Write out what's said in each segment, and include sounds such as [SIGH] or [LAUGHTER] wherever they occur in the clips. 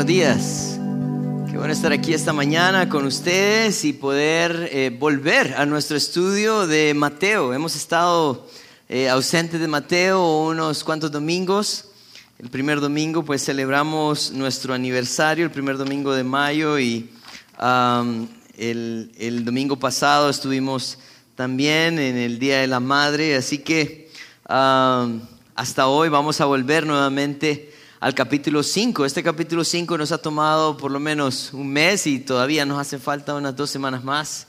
buenos días. Qué bueno estar aquí esta mañana con ustedes y poder eh, volver a nuestro estudio de Mateo. Hemos estado eh, ausentes de Mateo unos cuantos domingos. El primer domingo pues celebramos nuestro aniversario, el primer domingo de mayo y el, el, domingo pasado estuvimos también en el Día de la Madre, así que hasta hoy vamos a volver nuevamente al capítulo 5. Este capítulo 5 nos ha tomado por lo menos un mes y todavía nos hace falta unas dos semanas más.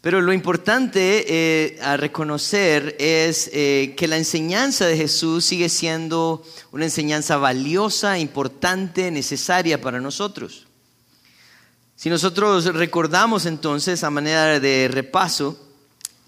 Pero lo importante eh, a reconocer es eh, que la enseñanza de Jesús sigue siendo una enseñanza valiosa, importante, necesaria para nosotros. Si nosotros recordamos entonces a manera de repaso,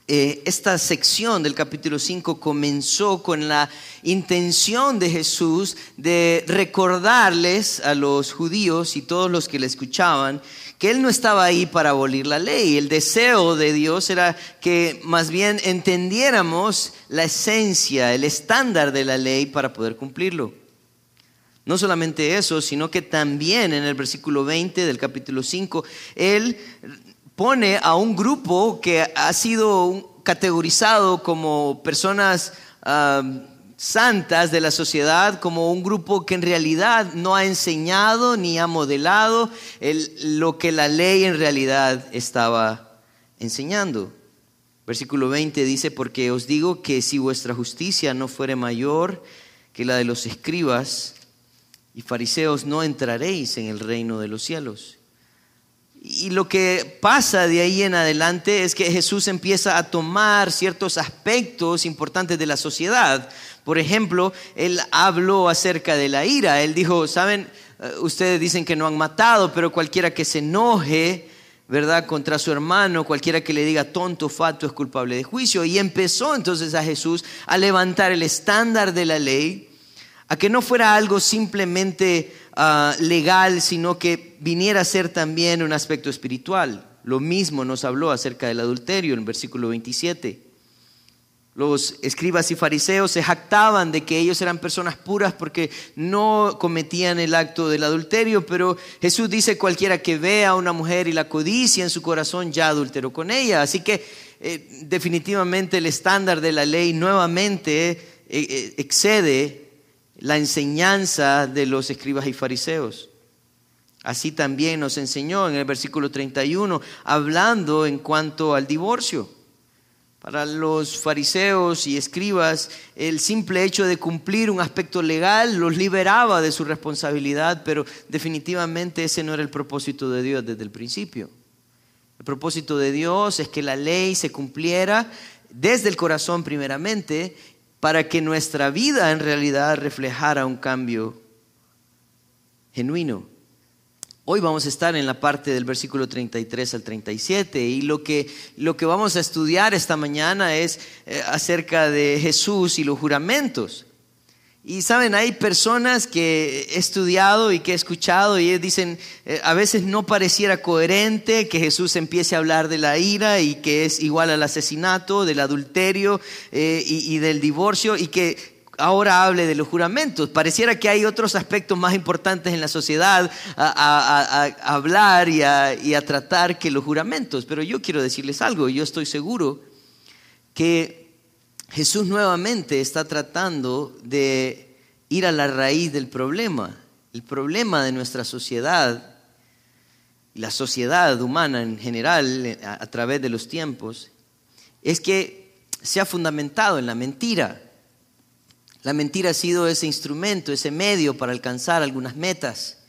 eh, esta sección del capítulo 5 comenzó con la intención de Jesús de recordarles a los judíos y todos los que le escuchaban que Él no estaba ahí para abolir la ley. El deseo de Dios era que más bien entendiéramos la esencia, el estándar de la ley para poder cumplirlo. No solamente eso, sino que también en el versículo 20 del capítulo 5, Él pone a un grupo que ha sido categorizado como personas santas de la sociedad, como un grupo que en realidad no ha enseñado ni ha modelado lo que la ley en realidad estaba enseñando. Versículo 20 dice, porque os digo que si vuestra justicia no fuere mayor que la de los escribas y fariseos, no entraréis en el reino de los cielos. Y lo que pasa de ahí en adelante es que Jesús empieza a tomar ciertos aspectos importantes de la sociedad. Por ejemplo, él habló acerca de la ira. Él dijo, saben, eh, ustedes dicen que no han matado, pero cualquiera que se enoje, ¿verdad? Contra su hermano, cualquiera que le diga tonto, fato, es culpable de juicio. Y empezó entonces a Jesús a levantar el estándar de la ley, a que no fuera algo simplemente Ah, legal, sino que viniera a ser también un aspecto espiritual. Lo mismo nos habló acerca del adulterio en el versículo 27. Los escribas y fariseos se jactaban de que ellos eran personas puras porque no cometían el acto del adulterio, pero Jesús dice cualquiera que vea a una mujer y la codicia en su corazón ya adulteró con ella. Así que eh, definitivamente el estándar de la ley nuevamente eh, eh, excede la enseñanza de los escribas y fariseos. Así también nos enseñó en el versículo 31, hablando en cuanto al divorcio. Para los fariseos y escribas, el simple hecho de cumplir un aspecto legal los liberaba de su responsabilidad, pero definitivamente ese no era el propósito de Dios desde el principio. El propósito de Dios es que la ley se cumpliera desde el corazón primeramente para que nuestra vida en realidad reflejara un cambio genuino. Hoy vamos a estar en la parte del versículo 33 al 37 y lo que, lo que vamos a estudiar esta mañana es eh, acerca de Jesús y los juramentos. Y saben, hay personas que he estudiado y que he escuchado y dicen, eh, a veces no pareciera coherente que Jesús empiece a hablar de la ira y que es igual al asesinato, del adulterio eh, y, del divorcio y que ahora hable de los juramentos. Pareciera que hay otros aspectos más importantes en la sociedad a, hablar y, y a tratar que los juramentos. Pero yo quiero decirles algo, yo estoy seguro que Jesús nuevamente está tratando de ir a la raíz del problema. El problema de nuestra sociedad, la sociedad humana en general, a, través de los tiempos, es que se ha fundamentado en la mentira. La mentira ha sido ese instrumento, ese medio para alcanzar algunas metas.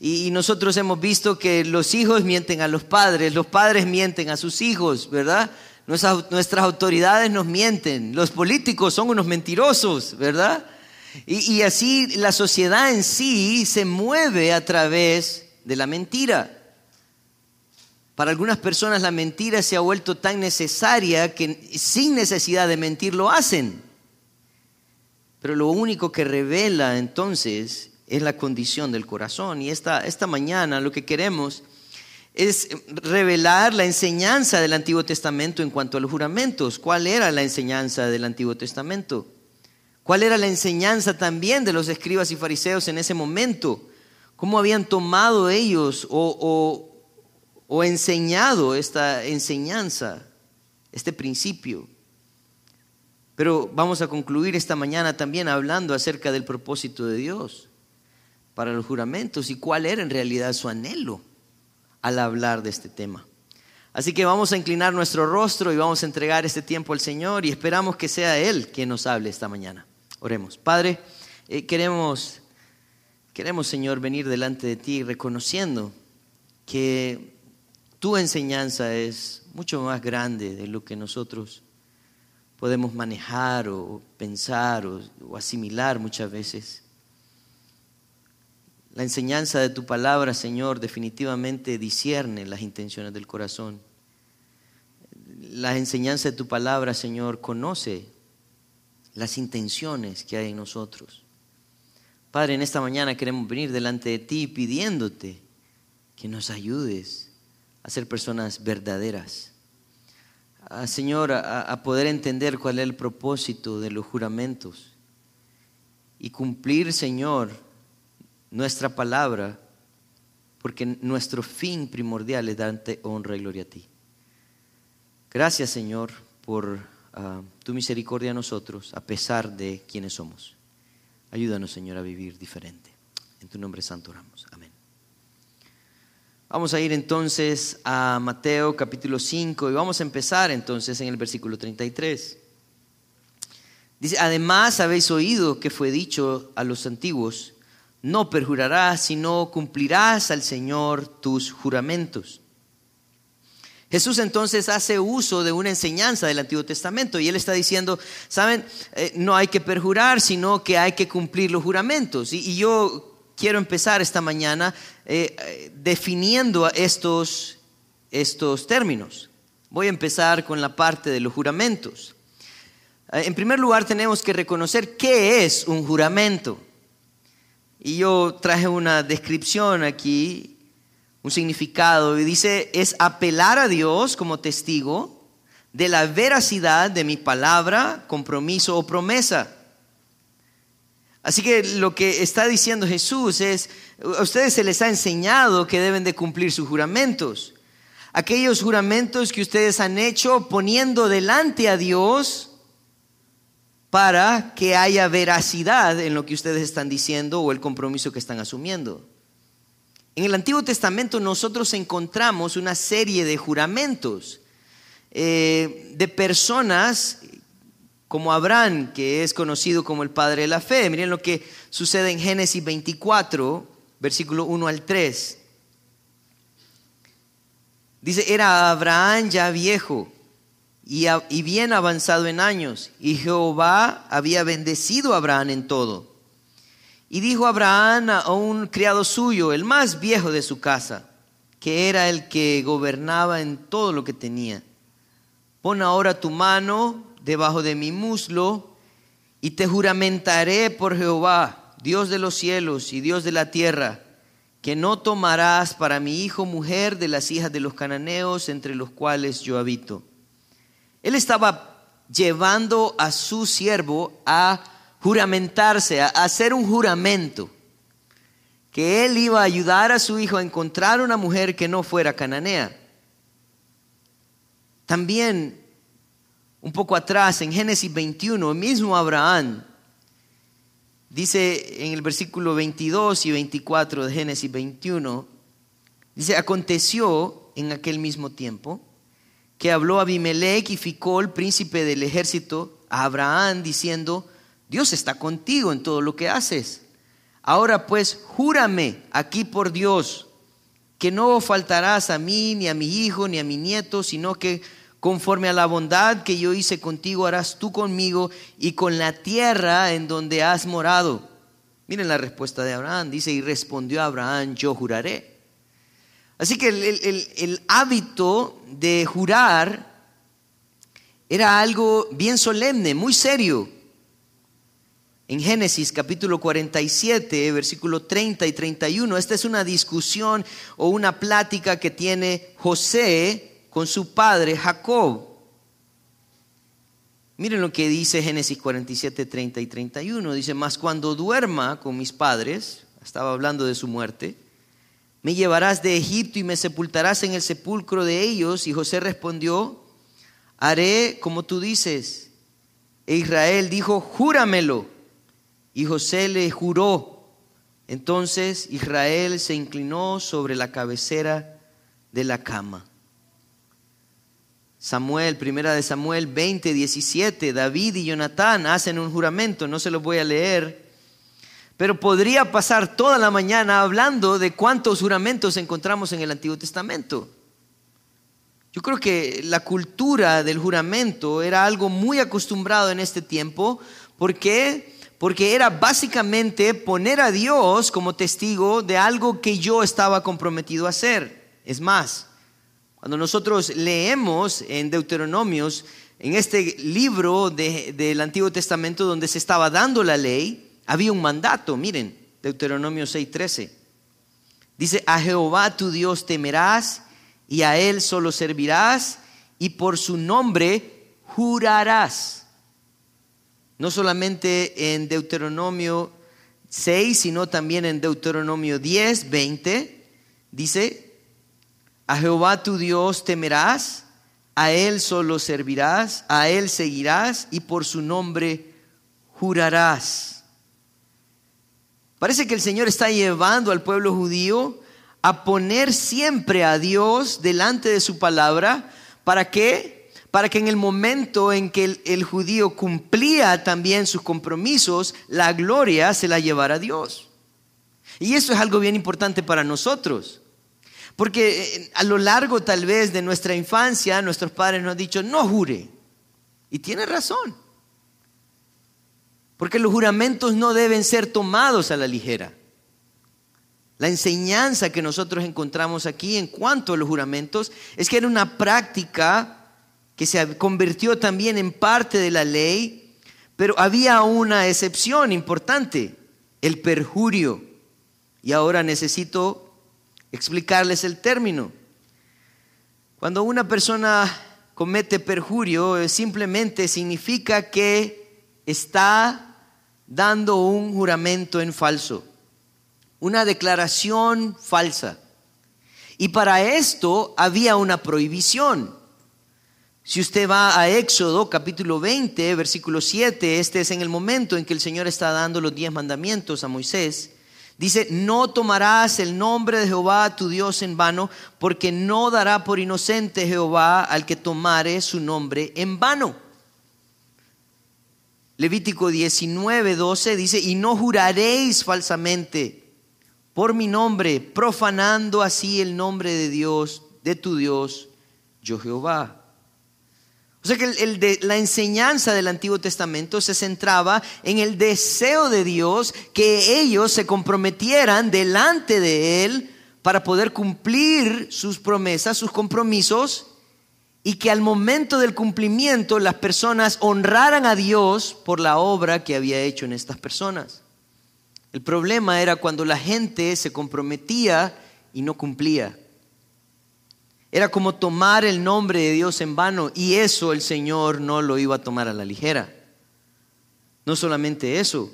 Y nosotros hemos visto que los hijos mienten a los padres, los padres mienten a sus hijos, ¿verdad? Nuestras, autoridades nos mienten, los políticos son unos mentirosos, ¿verdad? Y, y así la sociedad en sí se mueve a través de la mentira. Para algunas personas la mentira se ha vuelto tan necesaria que sin necesidad de mentir lo hacen. Pero lo único que revela entonces es la condición del corazón. Y esta, esta mañana lo que queremos es revelar la enseñanza del Antiguo Testamento en cuanto a los juramentos. ¿Cuál era la enseñanza del Antiguo Testamento? ¿Cuál era la enseñanza también de los escribas y fariseos en ese momento cómo habían tomado ellos o, o enseñado esta enseñanza, este principio. Pero vamos a concluir esta mañana también hablando acerca del propósito de Dios para los juramentos y cuál era en realidad su anhelo al hablar de este tema. Así que vamos a inclinar nuestro rostro y vamos a entregar este tiempo al Señor y esperamos que sea Él quien nos hable esta mañana. Oremos. Padre, eh, queremos, queremos, Señor, venir delante de ti reconociendo que tu enseñanza es mucho más grande de lo que nosotros podemos manejar o pensar o, o asimilar muchas veces. La enseñanza de tu palabra, Señor, definitivamente discierne las intenciones del corazón. La enseñanza de tu palabra, Señor, conoce las intenciones que hay en nosotros. Padre, en esta mañana queremos venir delante de ti pidiéndote que nos ayudes a ser personas verdaderas. Señor, a poder entender cuál es el propósito de los juramentos y cumplir, Señor, nuestra palabra, porque nuestro fin primordial es darte honra y gloria a ti. Gracias, Señor, por ah, tu misericordia a nosotros, a pesar de quienes somos. Ayúdanos, Señor, a vivir diferente. En tu nombre santo oramos. Amén. Vamos a ir entonces a Mateo capítulo 5 y vamos a empezar entonces en el versículo 33. Dice, además habéis oído que fue dicho a los antiguos, no perjurarás, sino cumplirás al Señor tus juramentos. Jesús entonces hace uso de una enseñanza del Antiguo Testamento y él está diciendo, saben, eh, no hay que perjurar, sino que hay que cumplir los juramentos. Y, yo quiero empezar esta mañana eh, eh, definiendo estos, estos términos. Voy a empezar con la parte de los juramentos. En primer lugar, tenemos que reconocer qué es un juramento. Y yo traje una descripción aquí, un significado, y dice, es apelar a Dios como testigo de la veracidad de mi palabra, compromiso o promesa. Así que lo que está diciendo Jesús es, a ustedes se les ha enseñado que deben de cumplir sus juramentos. Aquellos juramentos que ustedes han hecho poniendo delante a Dios para que haya veracidad en lo que ustedes están diciendo o el compromiso que están asumiendo. En el Antiguo Testamento nosotros encontramos una serie de juramentos eh, de personas como Abraham, que es conocido como el padre de la fe. Miren lo que sucede en Génesis 24, versículo 1 al 3. Dice, era Abraham ya viejo y, bien avanzado en años, y Jehová había bendecido a Abraham en todo. Y dijo Abraham a un criado suyo, el más viejo de su casa, que era el que gobernaba en todo lo que tenía, pon ahora tu mano debajo de mi muslo y te juramentaré por Jehová, Dios de los cielos y Dios de la tierra, que no tomarás para mi hijo mujer de las hijas de los cananeos entre los cuales yo habito él estaba llevando a su siervo a juramentarse, a hacer un juramento, que él iba a ayudar a su hijo a encontrar una mujer que no fuera cananea. También, un poco atrás, en Génesis 21, el mismo Abraham, dice en el versículo 22 y 24 de Génesis 21, dice, aconteció en aquel mismo tiempo que habló Abimelech y Ficol, príncipe del ejército, a Abraham diciendo, Dios está contigo en todo lo que haces. Ahora pues, júrame aquí por Dios, que no faltarás a mí, ni a mi hijo, ni a mi nieto, sino que conforme a la bondad que yo hice contigo, harás tú conmigo y con la tierra en donde has morado. Miren la respuesta de Abraham, dice, y respondió Abraham, yo juraré. Así que el, hábito de jurar era algo bien solemne, muy serio. En Génesis capítulo 47, versículo 30 y 31, esta es una discusión o una plática que tiene José con su padre Jacob. Miren lo que dice Génesis 47, 30 y 31. Dice, mas cuando duerma con mis padres, estaba hablando de su muerte, me llevarás de Egipto y me sepultarás en el sepulcro de ellos. Y José respondió, haré como tú dices. E Israel dijo, júramelo. Y José le juró. Entonces Israel se inclinó sobre la cabecera de la cama. Samuel, primera de Samuel 20, 17, David y Jonatán hacen un juramento, no se los voy a leer, pero podría pasar toda la mañana hablando de cuántos juramentos encontramos en el Antiguo Testamento. Yo creo que la cultura del juramento era algo muy acostumbrado en este tiempo, ¿por qué? Porque era básicamente poner a Dios como testigo de algo que yo estaba comprometido a hacer. Es más, cuando nosotros leemos en Deuteronomios, en este libro del Antiguo Testamento donde se estaba dando la ley, había un mandato, miren, Deuteronomio 6:13. Dice, a Jehová tu Dios temerás y a Él solo servirás y por su nombre jurarás. No solamente en Deuteronomio 6, sino también en Deuteronomio 10, 20, dice, a Jehová tu Dios temerás, a Él solo servirás, a Él seguirás y por su nombre jurarás. Parece que el Señor está llevando al pueblo judío a poner siempre a Dios delante de su palabra. ¿Para qué? Para que en el momento en que el, judío cumplía también sus compromisos, la gloria se la llevara a Dios. Y eso es algo bien importante para nosotros. Porque eh, a lo largo tal vez de nuestra infancia nuestros padres nos han dicho, no jure. Y tiene razón. Porque los juramentos no deben ser tomados a la ligera. La enseñanza que nosotros encontramos aquí en cuanto a los juramentos es que era una práctica que se convirtió también en parte de la ley, pero había una excepción importante, el perjurio. Y ahora necesito explicarles el término. Cuando una persona comete perjurio, simplemente significa que está dando un juramento en falso, una declaración falsa. Y para esto había una prohibición. Si usted va a Éxodo capítulo 20, versículo 7, este es en el momento en que el Señor está dando los diez mandamientos a Moisés. Dice, no tomarás el nombre de Jehová tu Dios en vano, porque no dará por inocente Jehová al que tomare su nombre en vano. Levítico 19, 12 dice, y no juraréis falsamente por mi nombre, profanando así el nombre de Dios, de tu Dios, yo Jehová. O sea que la enseñanza del Antiguo Testamento se centraba en el deseo de Dios que ellos se comprometieran delante de Él para poder cumplir sus promesas, sus compromisos, y que al momento del cumplimiento las personas honraran a Dios por la obra que había hecho en estas personas. El problema era cuando la gente se comprometía y no cumplía. Era como tomar el nombre de Dios en vano y eso el Señor no lo iba a tomar a la ligera. No solamente eso,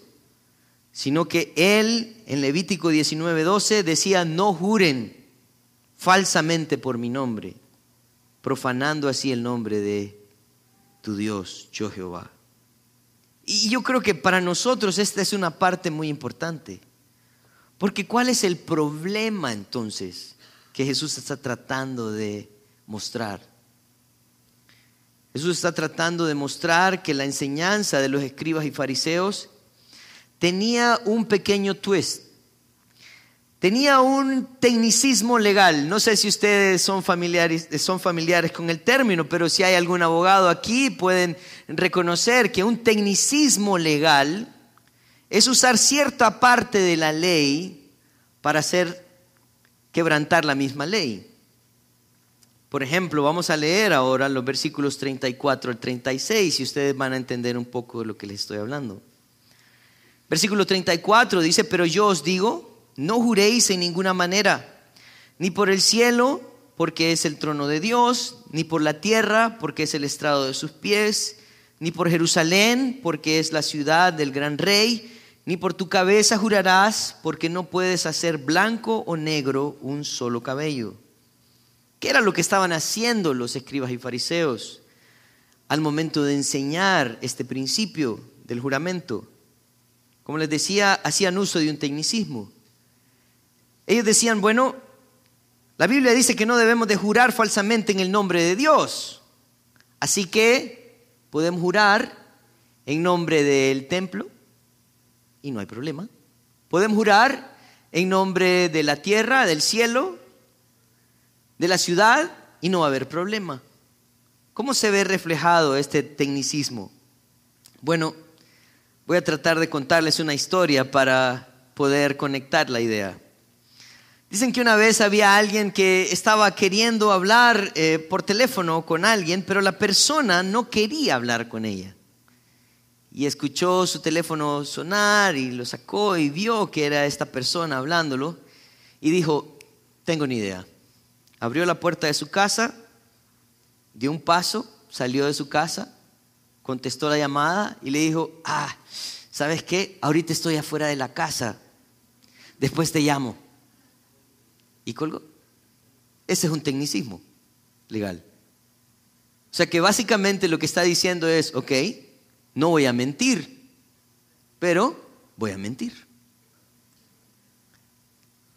sino que Él en Levítico 19:12 decía, no juren falsamente por mi nombre, profanando así el nombre de tu Dios, yo Jehová. Y yo creo que para nosotros esta es una parte muy importante. Porque ¿cuál es el problema entonces? que Jesús está tratando de mostrar. Jesús está tratando de mostrar que la enseñanza de los escribas y fariseos tenía un pequeño twist. Tenía un tecnicismo legal. No sé si ustedes son familiares, son familiares con el término, pero si hay algún abogado aquí pueden reconocer que un tecnicismo legal es usar cierta parte de la ley para hacer quebrantar la misma ley. Por ejemplo, vamos a leer ahora los versículos 34 al 36 y ustedes van a entender un poco de lo que les estoy hablando. Versículo 34 dice, pero yo os digo, no juréis en ninguna manera, ni por el cielo, porque es el trono de Dios, ni por la tierra, porque es el estrado de sus pies, ni por Jerusalén, porque es la ciudad del gran rey, ni por tu cabeza jurarás, porque no puedes hacer blanco o negro un solo cabello. ¿Qué era lo que estaban haciendo los escribas y fariseos al momento de enseñar este principio del juramento? Como les decía, hacían uso de un tecnicismo. Ellos decían, bueno, la Biblia dice que no debemos de jurar falsamente en el nombre de Dios. Así que podemos jurar en nombre del templo, y no hay problema. Podemos jurar en nombre de la tierra, del cielo, de la ciudad y no va a haber problema. ¿Cómo se ve reflejado este tecnicismo? Bueno, voy a tratar de contarles una historia para poder conectar la idea. Dicen que una vez había alguien que estaba queriendo hablar eh, por teléfono con alguien, pero la persona no quería hablar con ella y escuchó su teléfono sonar y lo sacó y vio que era esta persona hablándolo y dijo, tengo ni idea. Abrió la puerta de su casa, dio un paso, salió de su casa, contestó la llamada y le dijo, ah, ¿sabes qué? Ahorita estoy afuera de la casa, después te llamo. Y colgó. Ese es un tecnicismo legal. O sea que básicamente lo que está diciendo es, ok, no voy a mentir, pero voy a mentir.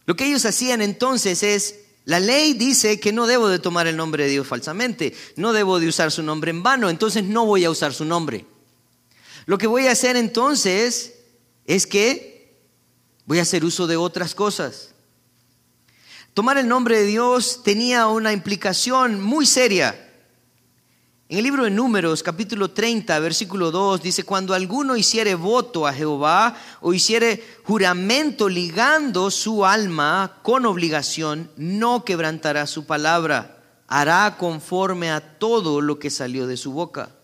Lo que ellos hacían entonces es, la ley dice que no debo de tomar el nombre de Dios falsamente, no debo de usar su nombre en vano, entonces no voy a usar su nombre. Lo que voy a hacer entonces es que voy a hacer uso de otras cosas. Tomar el nombre de Dios tenía una implicación muy seria en el libro de Números, capítulo 30, versículo 2, dice, cuando alguno hiciere voto a Jehová o hiciere juramento ligando su alma con obligación, no quebrantará su palabra, hará conforme a todo lo que salió de su boca.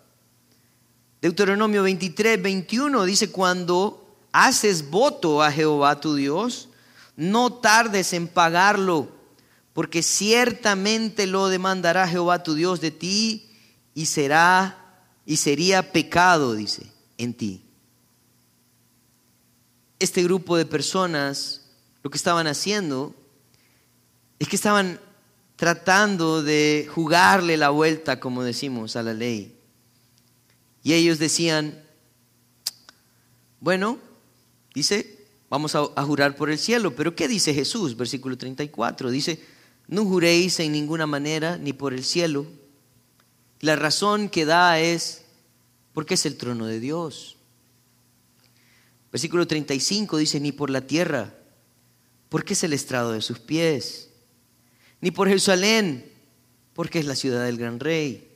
Deuteronomio 23, 21 dice, cuando haces voto a Jehová tu Dios, no tardes en pagarlo, porque ciertamente lo demandará Jehová tu Dios de ti y será y sería pecado, dice, en ti. Este grupo de personas lo que estaban haciendo es que estaban tratando de jugarle la vuelta, como decimos, a la ley. Y ellos decían, bueno, dice, vamos a, jurar por el cielo, pero ¿qué dice Jesús? Versículo 34, dice, no juréis en ninguna manera, ni por el cielo, la razón que da es porque es el trono de Dios. Versículo 35 dice, ni por la tierra, porque es el estrado de sus pies, ni por Jerusalén, porque es la ciudad del gran rey.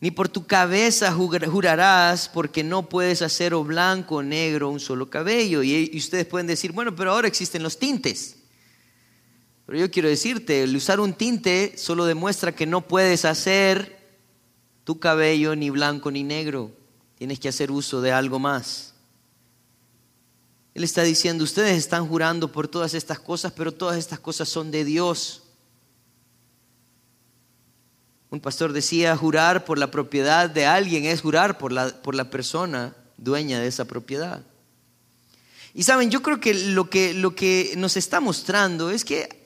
Ni por tu cabeza jurarás, porque no puedes hacer o blanco o negro un solo cabello. Y, ustedes pueden decir, bueno, pero ahora existen los tintes. Pero yo quiero decirte, el usar un tinte solo demuestra que no puedes hacer tu cabello ni blanco ni negro. Tienes que hacer uso de algo más. Él está diciendo, ustedes están jurando por todas estas cosas, pero todas estas cosas son de Dios. Un pastor decía, jurar por la propiedad de alguien es jurar por la, por la persona dueña de esa propiedad. Y saben, yo creo que lo, que lo que nos está mostrando es que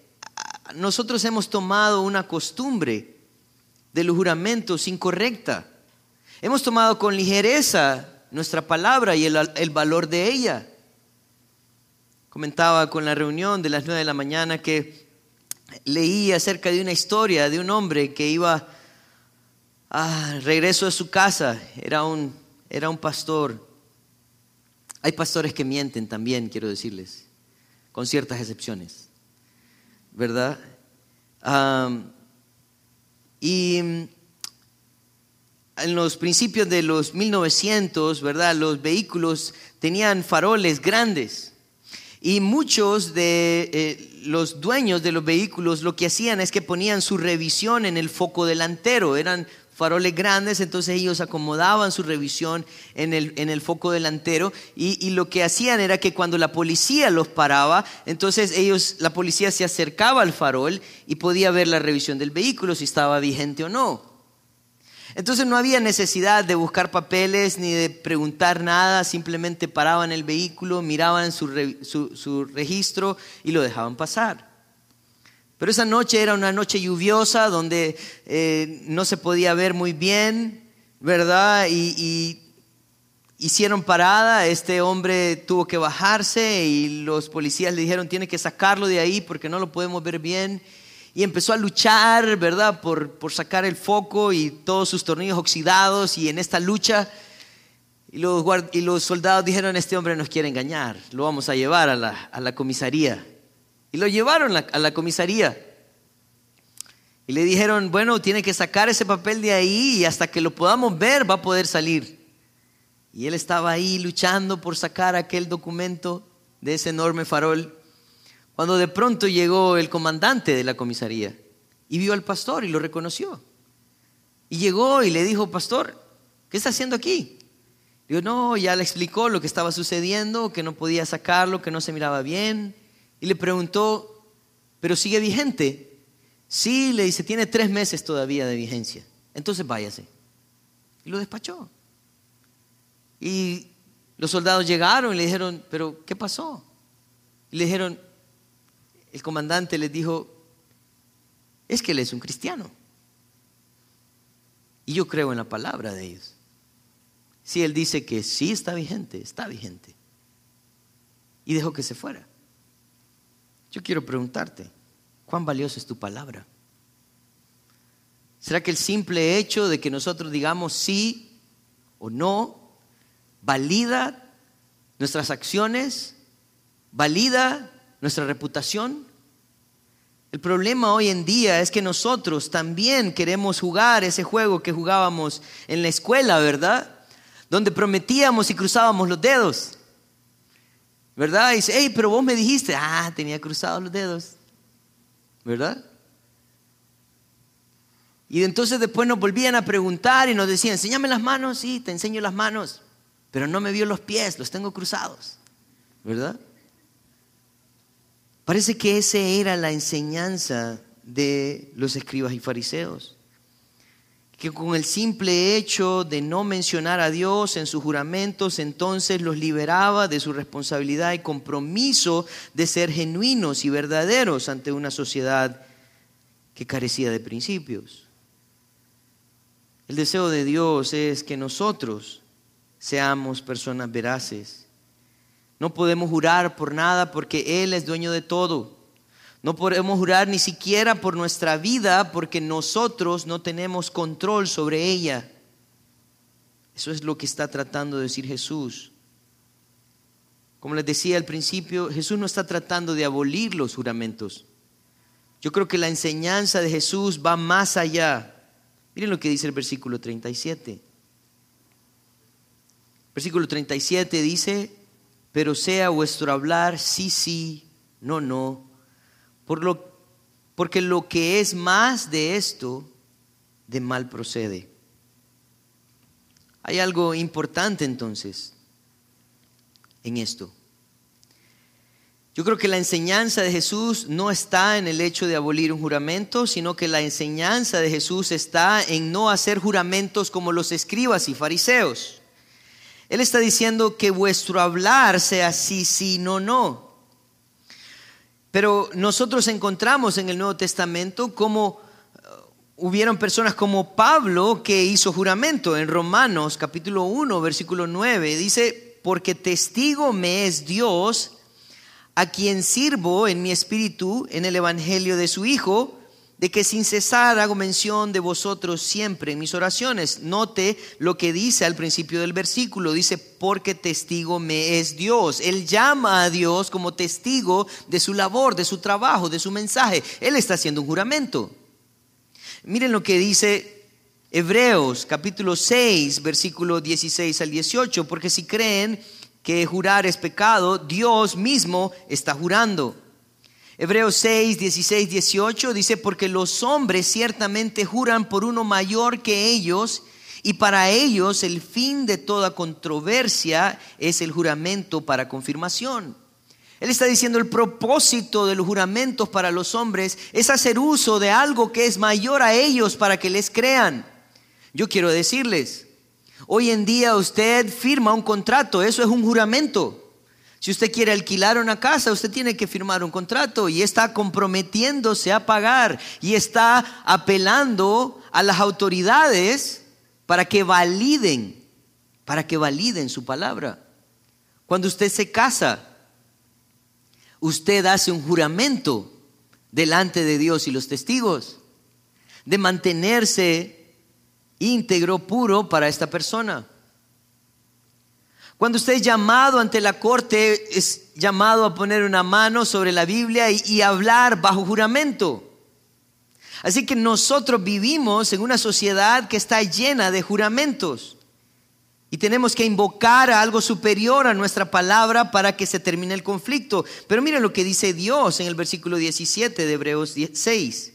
nosotros hemos tomado una costumbre de los juramentos incorrecta. Hemos tomado con ligereza nuestra palabra y el, valor de ella. Comentaba con la reunión de las nueve de la mañana que leí acerca de una historia de un hombre que iba a regreso a su casa. Era un, era un pastor. Hay pastores que mienten también, quiero decirles, con ciertas excepciones. ¿Verdad? Y en los principios de los 1900, ¿verdad? Los vehículos tenían faroles grandes. Y muchos de eh, los dueños de los vehículos lo que hacían es que ponían su revisión en el foco delantero. Eran faroles grandes, entonces ellos acomodaban su revisión en el, en el foco delantero y, y, lo que hacían era que cuando la policía los paraba, entonces ellos, la policía se acercaba al farol y podía ver la revisión del vehículo, si estaba vigente o no. Entonces no había necesidad de buscar papeles ni de preguntar nada, simplemente paraban el vehículo, miraban su, registro y lo dejaban pasar. Pero esa noche era una noche lluviosa donde eh, no se podía ver muy bien, ¿verdad? y hicieron parada, este hombre tuvo que bajarse y los policías le dijeron, tiene que sacarlo de ahí porque no lo podemos ver bien y empezó a luchar, ¿verdad?, por, por sacar el foco y todos sus tornillos oxidados y en esta lucha. Y los, y los soldados dijeron, este hombre nos quiere engañar, lo vamos a llevar a la, a la comisaría. Y lo llevaron a la comisaría. Y le dijeron, bueno, tiene que sacar ese papel de ahí y hasta que lo podamos ver va a poder salir. Y él estaba ahí luchando por sacar aquel documento de ese enorme farol cuando de pronto llegó el comandante de la comisaría y vio al pastor y lo reconoció. Y llegó y le dijo, pastor, ¿qué está haciendo aquí? Digo, no, ya le explicó lo que estaba sucediendo, que no podía sacarlo, que no se miraba bien. Y le preguntó, ¿pero sigue vigente? Sí, le dice, tiene tres meses todavía de vigencia. Entonces váyase. Y lo despachó. Y los soldados llegaron y le dijeron, ¿pero qué pasó? Y le dijeron, el comandante les dijo, es que él es un cristiano. Y yo creo en la palabra de ellos. Si él dice que sí está vigente, está vigente. Y dejó que se fuera. Yo quiero preguntarte, ¿cuán valiosa es tu palabra? ¿Será que el simple hecho de que nosotros digamos sí o no valida nuestras acciones, valida nuestra reputación. El problema hoy en día es que nosotros también queremos jugar ese juego que jugábamos en la escuela, ¿verdad? Donde prometíamos y cruzábamos los dedos. ¿Verdad? Y dice, hey, pero vos me dijiste, ah, tenía cruzados los dedos. ¿Verdad? Y entonces después nos volvían a preguntar y nos decían, enséñame las manos, sí, te enseño las manos, pero no me vio los pies, los tengo cruzados. ¿Verdad? Parece que esa era la enseñanza de los escribas y fariseos. Que con el simple hecho de no mencionar a Dios en sus juramentos, entonces los liberaba de su responsabilidad y compromiso de ser genuinos y verdaderos ante una sociedad que carecía de principios. El deseo de Dios es que nosotros seamos personas veraces no podemos jurar por nada porque Él es dueño de todo. No podemos jurar ni siquiera por nuestra vida porque nosotros no tenemos control sobre ella. Eso es lo que está tratando de decir Jesús. Como les decía al principio, Jesús no está tratando de abolir los juramentos. Yo creo que la enseñanza de Jesús va más allá. Miren lo que dice el versículo 37. Versículo 37 dice, pero sea vuestro hablar sí, sí, no, no, por lo, porque lo que es más de esto, de mal procede. Hay algo importante entonces en esto. Yo creo que la enseñanza de Jesús no está en el hecho de abolir un juramento, sino que la enseñanza de Jesús está en no hacer juramentos como los escribas y fariseos. Él está diciendo que vuestro hablar sea sí, sí, no, no. Pero nosotros encontramos en el Nuevo Testamento como uh, hubieron personas como Pablo que hizo juramento en Romanos capítulo 1, versículo 9. Dice, porque testigo me es Dios, a quien sirvo en mi espíritu en el Evangelio de su Hijo, de que sin cesar hago mención de vosotros siempre en mis oraciones. Note lo que dice al principio del versículo. Dice, porque testigo me es Dios. Él llama a Dios como testigo de su labor, de su trabajo, de su mensaje. Él está haciendo un juramento. Miren lo que dice Hebreos capítulo 6, versículo 16 al 18. Porque si creen que jurar es pecado, Dios mismo está jurando. Hebreos 6, 16, 18 dice, porque los hombres ciertamente juran por uno mayor que ellos, y para ellos el fin de toda controversia es el juramento para confirmación. Él está diciendo el propósito de los juramentos para los hombres es hacer uso de algo que es mayor a ellos para que les crean. Yo quiero decirles, hoy en día usted firma un contrato, eso es un juramento. Si usted quiere alquilar una casa, usted tiene que firmar un contrato y está comprometiéndose a pagar y está apelando a las autoridades para que validen, para que validen su palabra. Cuando usted se casa, usted hace un juramento delante de Dios y los testigos de mantenerse íntegro, puro para esta persona. Cuando usted es llamado ante la corte, es llamado a poner una mano sobre la Biblia y, hablar bajo juramento. Así que nosotros vivimos en una sociedad que está llena de juramentos. Y tenemos que invocar a algo superior a nuestra palabra para que se termine el conflicto. Pero miren lo que dice Dios en el versículo 17 de Hebreos 6.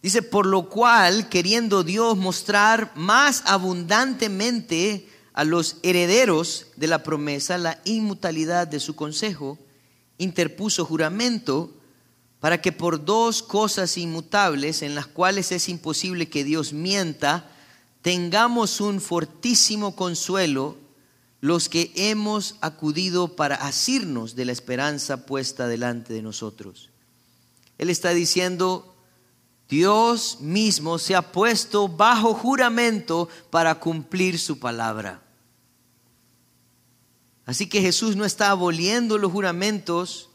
Dice, por lo cual, queriendo Dios mostrar más abundantemente a los herederos de la promesa la inmutalidad de su consejo, interpuso juramento para que por dos cosas inmutables en las cuales es imposible que Dios mienta, tengamos un fortísimo consuelo los que hemos acudido para asirnos de la esperanza puesta delante de nosotros. Él está diciendo, Dios mismo se ha puesto bajo juramento para cumplir su palabra. Así que Jesús no está aboliendo los juramentos,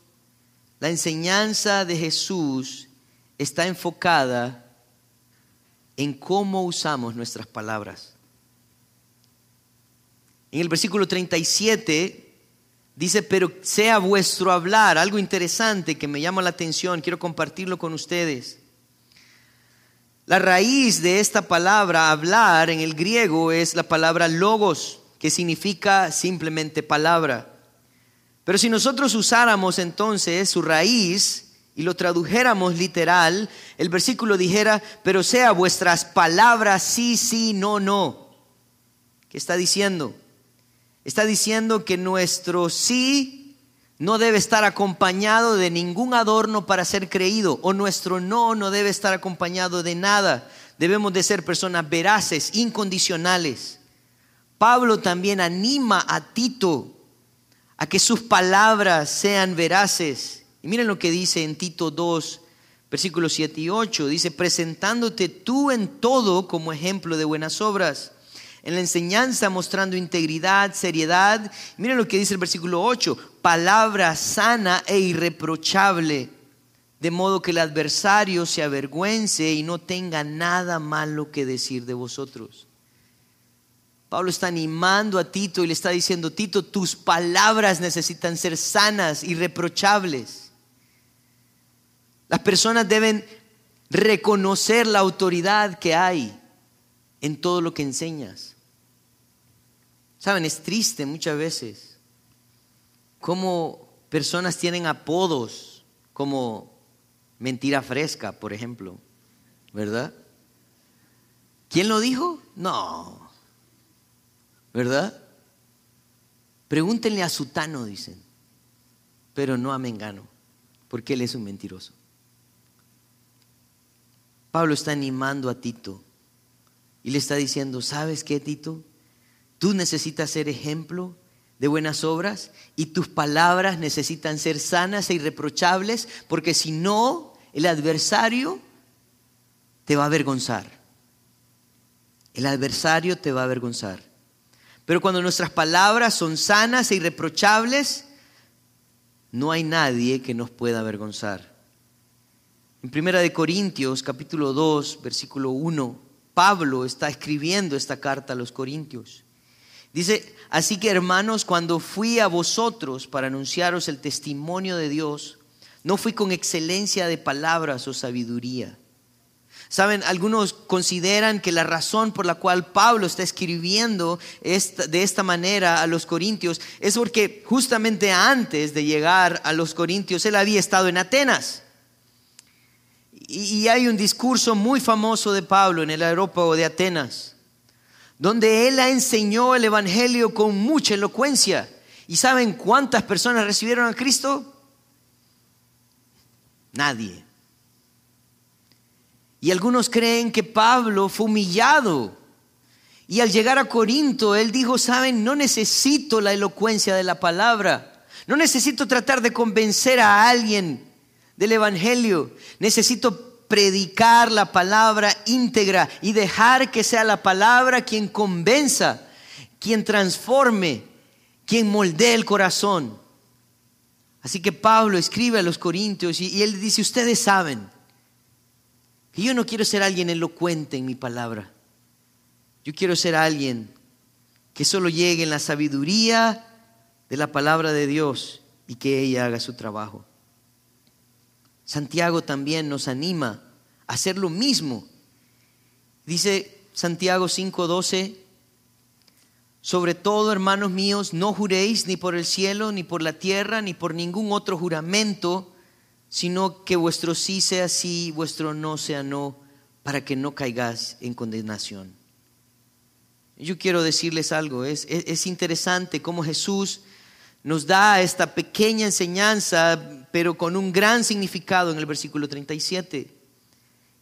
la enseñanza de Jesús está enfocada en cómo usamos nuestras palabras. En el versículo 37 dice, pero sea vuestro hablar, algo interesante que me llama la atención, quiero compartirlo con ustedes. La raíz de esta palabra hablar en el griego es la palabra logos, que significa simplemente palabra. Pero si nosotros usáramos entonces su raíz y lo tradujéramos literal, el versículo dijera, pero sea vuestras palabras sí, sí, no, no. ¿Qué está diciendo? Está diciendo que nuestro sí no debe estar acompañado de ningún adorno para ser creído, o nuestro no no debe estar acompañado de nada. Debemos de ser personas veraces, incondicionales. Pablo también anima a Tito a que sus palabras sean veraces. Y miren lo que dice en Tito 2, versículos 7 y 8. Dice, presentándote tú en todo como ejemplo de buenas obras en la enseñanza mostrando integridad, seriedad. Miren lo que dice el versículo 8, palabra sana e irreprochable, de modo que el adversario se avergüence y no tenga nada malo que decir de vosotros. Pablo está animando a Tito y le está diciendo, Tito, tus palabras necesitan ser sanas, irreprochables. Las personas deben reconocer la autoridad que hay en todo lo que enseñas. Saben, es triste muchas veces cómo personas tienen apodos como mentira fresca, por ejemplo, ¿verdad? ¿Quién lo dijo? No, ¿verdad? Pregúntenle a Sutano, dicen, pero no a Mengano, porque él es un mentiroso. Pablo está animando a Tito y le está diciendo, ¿sabes qué, Tito? Tú necesitas ser ejemplo de buenas obras y tus palabras necesitan ser sanas e irreprochables, porque si no, el adversario te va a avergonzar. El adversario te va a avergonzar. Pero cuando nuestras palabras son sanas e irreprochables, no hay nadie que nos pueda avergonzar. En Primera de Corintios, capítulo 2, versículo 1, Pablo está escribiendo esta carta a los Corintios. Dice, así que hermanos, cuando fui a vosotros para anunciaros el testimonio de Dios, no fui con excelencia de palabras o sabiduría. Saben, algunos consideran que la razón por la cual Pablo está escribiendo de esta manera a los corintios es porque justamente antes de llegar a los corintios él había estado en Atenas. Y hay un discurso muy famoso de Pablo en el aeropuerto de Atenas donde Él enseñó el Evangelio con mucha elocuencia. ¿Y saben cuántas personas recibieron a Cristo? Nadie. Y algunos creen que Pablo fue humillado. Y al llegar a Corinto, él dijo, saben, no necesito la elocuencia de la palabra. No necesito tratar de convencer a alguien del Evangelio. Necesito predicar la palabra íntegra y dejar que sea la palabra quien convenza, quien transforme, quien moldee el corazón. Así que Pablo escribe a los Corintios y, él dice, ustedes saben que yo no quiero ser alguien elocuente en mi palabra. Yo quiero ser alguien que solo llegue en la sabiduría de la palabra de Dios y que ella haga su trabajo. Santiago también nos anima a hacer lo mismo. Dice Santiago 5:12, sobre todo, hermanos míos, no juréis ni por el cielo, ni por la tierra, ni por ningún otro juramento, sino que vuestro sí sea sí, vuestro no sea no, para que no caigáis en condenación. Yo quiero decirles algo, es, es interesante cómo Jesús nos da esta pequeña enseñanza, pero con un gran significado en el versículo 37.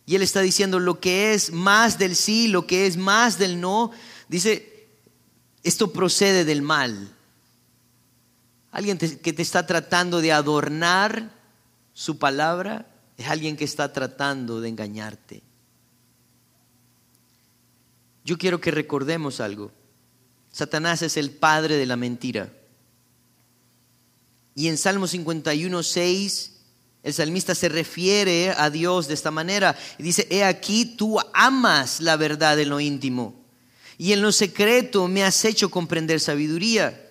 Y él está diciendo lo que es más del sí, lo que es más del no. Dice, esto procede del mal. Alguien que te está tratando de adornar su palabra es alguien que está tratando de engañarte. Yo quiero que recordemos algo. Satanás es el padre de la mentira. Y en Salmo 51, 6, el salmista se refiere a Dios de esta manera. Y dice, he aquí, tú amas la verdad en lo íntimo. Y en lo secreto me has hecho comprender sabiduría.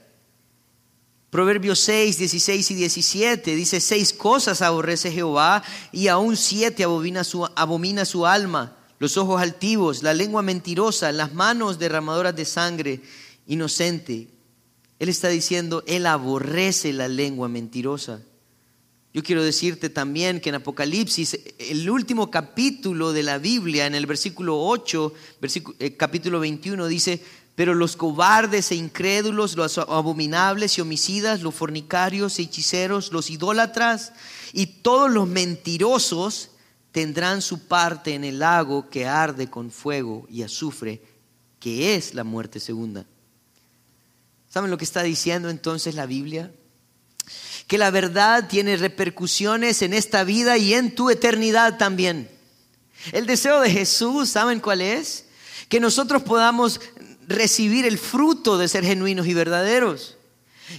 Proverbios 6, 16 y 17 dice, seis cosas aborrece Jehová y aún siete abomina su, abomina su alma. Los ojos altivos, la lengua mentirosa, las manos derramadoras de sangre, inocente, él está diciendo, Él aborrece la lengua mentirosa. Yo quiero decirte también que en Apocalipsis, el último capítulo de la Biblia, en el versículo 8, eh, capítulo 21, dice, pero los cobardes e incrédulos, los abominables y homicidas, los fornicarios e hechiceros, los idólatras y todos los mentirosos tendrán su parte en el lago que arde con fuego y azufre, que es la muerte segunda. ¿Saben lo que está diciendo entonces la Biblia? Que la verdad tiene repercusiones en esta vida y en tu eternidad también. El deseo de Jesús, ¿saben cuál es? Que nosotros podamos recibir el fruto de ser genuinos y verdaderos.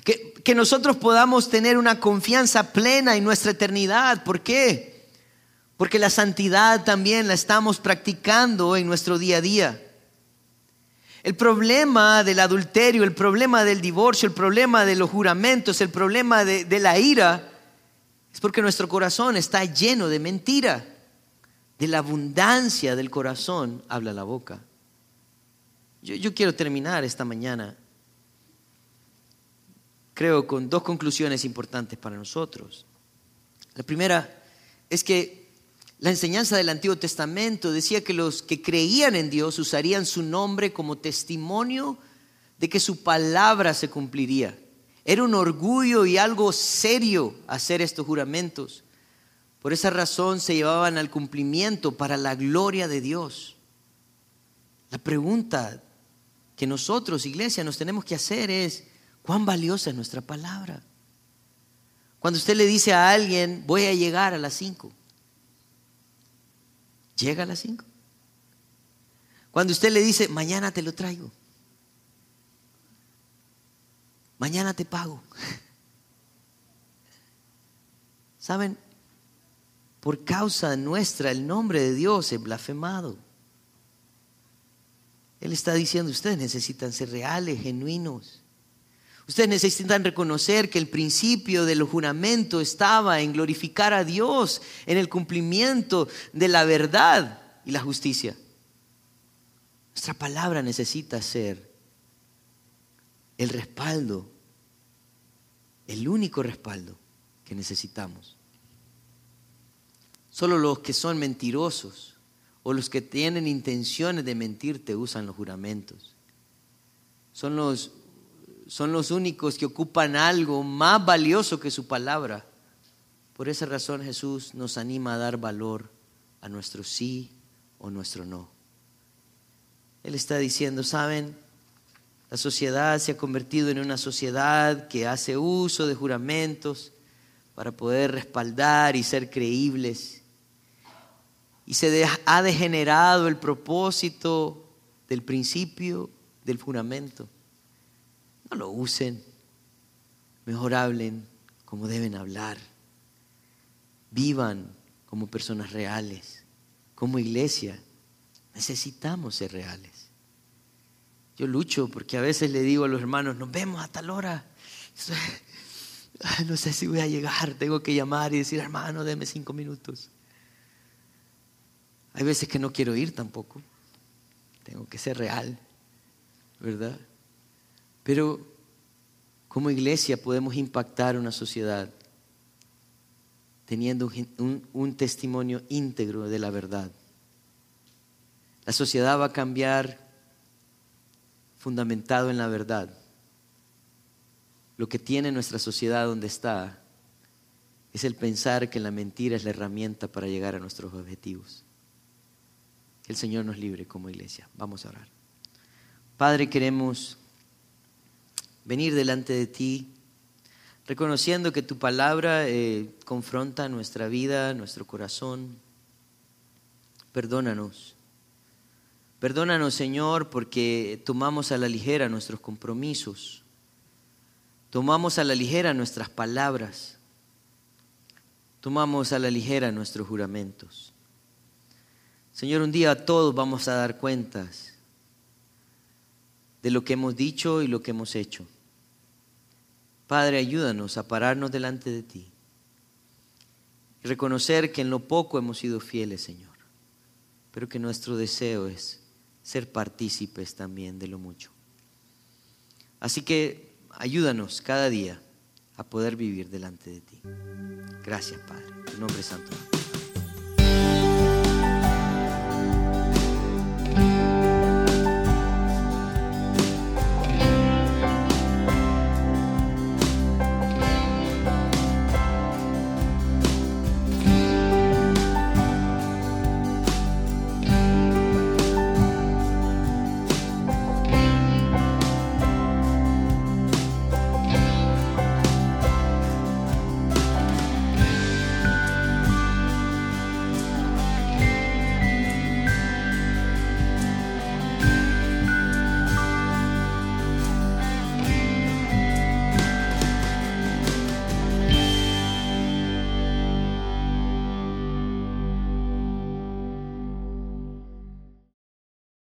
Que, que nosotros podamos tener una confianza plena en nuestra eternidad. ¿Por qué? Porque la santidad también la estamos practicando en nuestro día a día. El problema del adulterio, el problema del divorcio, el problema de los juramentos, el problema de, la ira, es porque nuestro corazón está lleno de mentira. De la abundancia del corazón habla la boca. Yo, quiero terminar esta mañana, creo, con dos conclusiones importantes para nosotros. La primera es que la enseñanza del Antiguo Testamento decía que los que creían en Dios usarían su nombre como testimonio de que su palabra se cumpliría. Era un orgullo y algo serio hacer estos juramentos. Por esa razón se llevaban al cumplimiento para la gloria de Dios. La pregunta que nosotros, iglesia, nos tenemos que hacer es, ¿cuán valiosa es nuestra palabra? Cuando usted le dice a alguien, voy a llegar a las cinco llega a las 5. Cuando usted le dice, mañana te lo traigo, mañana te pago. [LAUGHS] ¿Saben? Por causa nuestra el nombre de Dios es blasfemado. Él está diciendo, ustedes necesitan ser reales, genuinos. Ustedes necesitan reconocer que el principio del juramento estaba en glorificar a Dios, en el cumplimiento de la verdad y la justicia. Nuestra palabra necesita ser el respaldo, el único respaldo que necesitamos. Solo los que son mentirosos o los que tienen intenciones de mentirte usan los juramentos. Son los son los únicos que ocupan algo más valioso que su palabra. Por esa razón Jesús nos anima a dar valor a nuestro sí o nuestro no. Él está diciendo, ¿saben? La sociedad se ha convertido en una sociedad que hace uso de juramentos para poder respaldar y ser creíbles. Y se ha degenerado el propósito del principio del juramento. No lo usen, mejor hablen como deben hablar. Vivan como personas reales. Como iglesia necesitamos ser reales. Yo lucho porque a veces le digo a los hermanos, nos vemos a tal hora. [LAUGHS] No sé si voy a llegar, tengo que llamar y decir, hermano, deme cinco minutos. Hay veces que no quiero ir tampoco. Tengo que ser real, ¿verdad? Pero como iglesia podemos impactar una sociedad teniendo un, un, testimonio íntegro de la verdad. La sociedad va a cambiar fundamentado en la verdad. Lo que tiene nuestra sociedad donde está es el pensar que la mentira es la herramienta para llegar a nuestros objetivos. Que el Señor nos libre como iglesia. Vamos a orar. Padre, queremos venir delante de ti reconociendo que tu palabra eh, confronta nuestra vida, nuestro corazón. Perdónanos. Perdónanos, Señor, porque tomamos a la ligera nuestros compromisos. Tomamos a la ligera nuestras palabras. Tomamos a la ligera nuestros juramentos. Señor, un día todos vamos a dar cuentas de lo que hemos dicho y lo que hemos hecho. Padre, ayúdanos a pararnos delante de ti y reconocer que en lo poco hemos sido fieles, Señor, pero que nuestro deseo es ser partícipes también de lo mucho. Así que ayúdanos cada día a poder vivir delante de ti. Gracias, Padre. En nombre santo.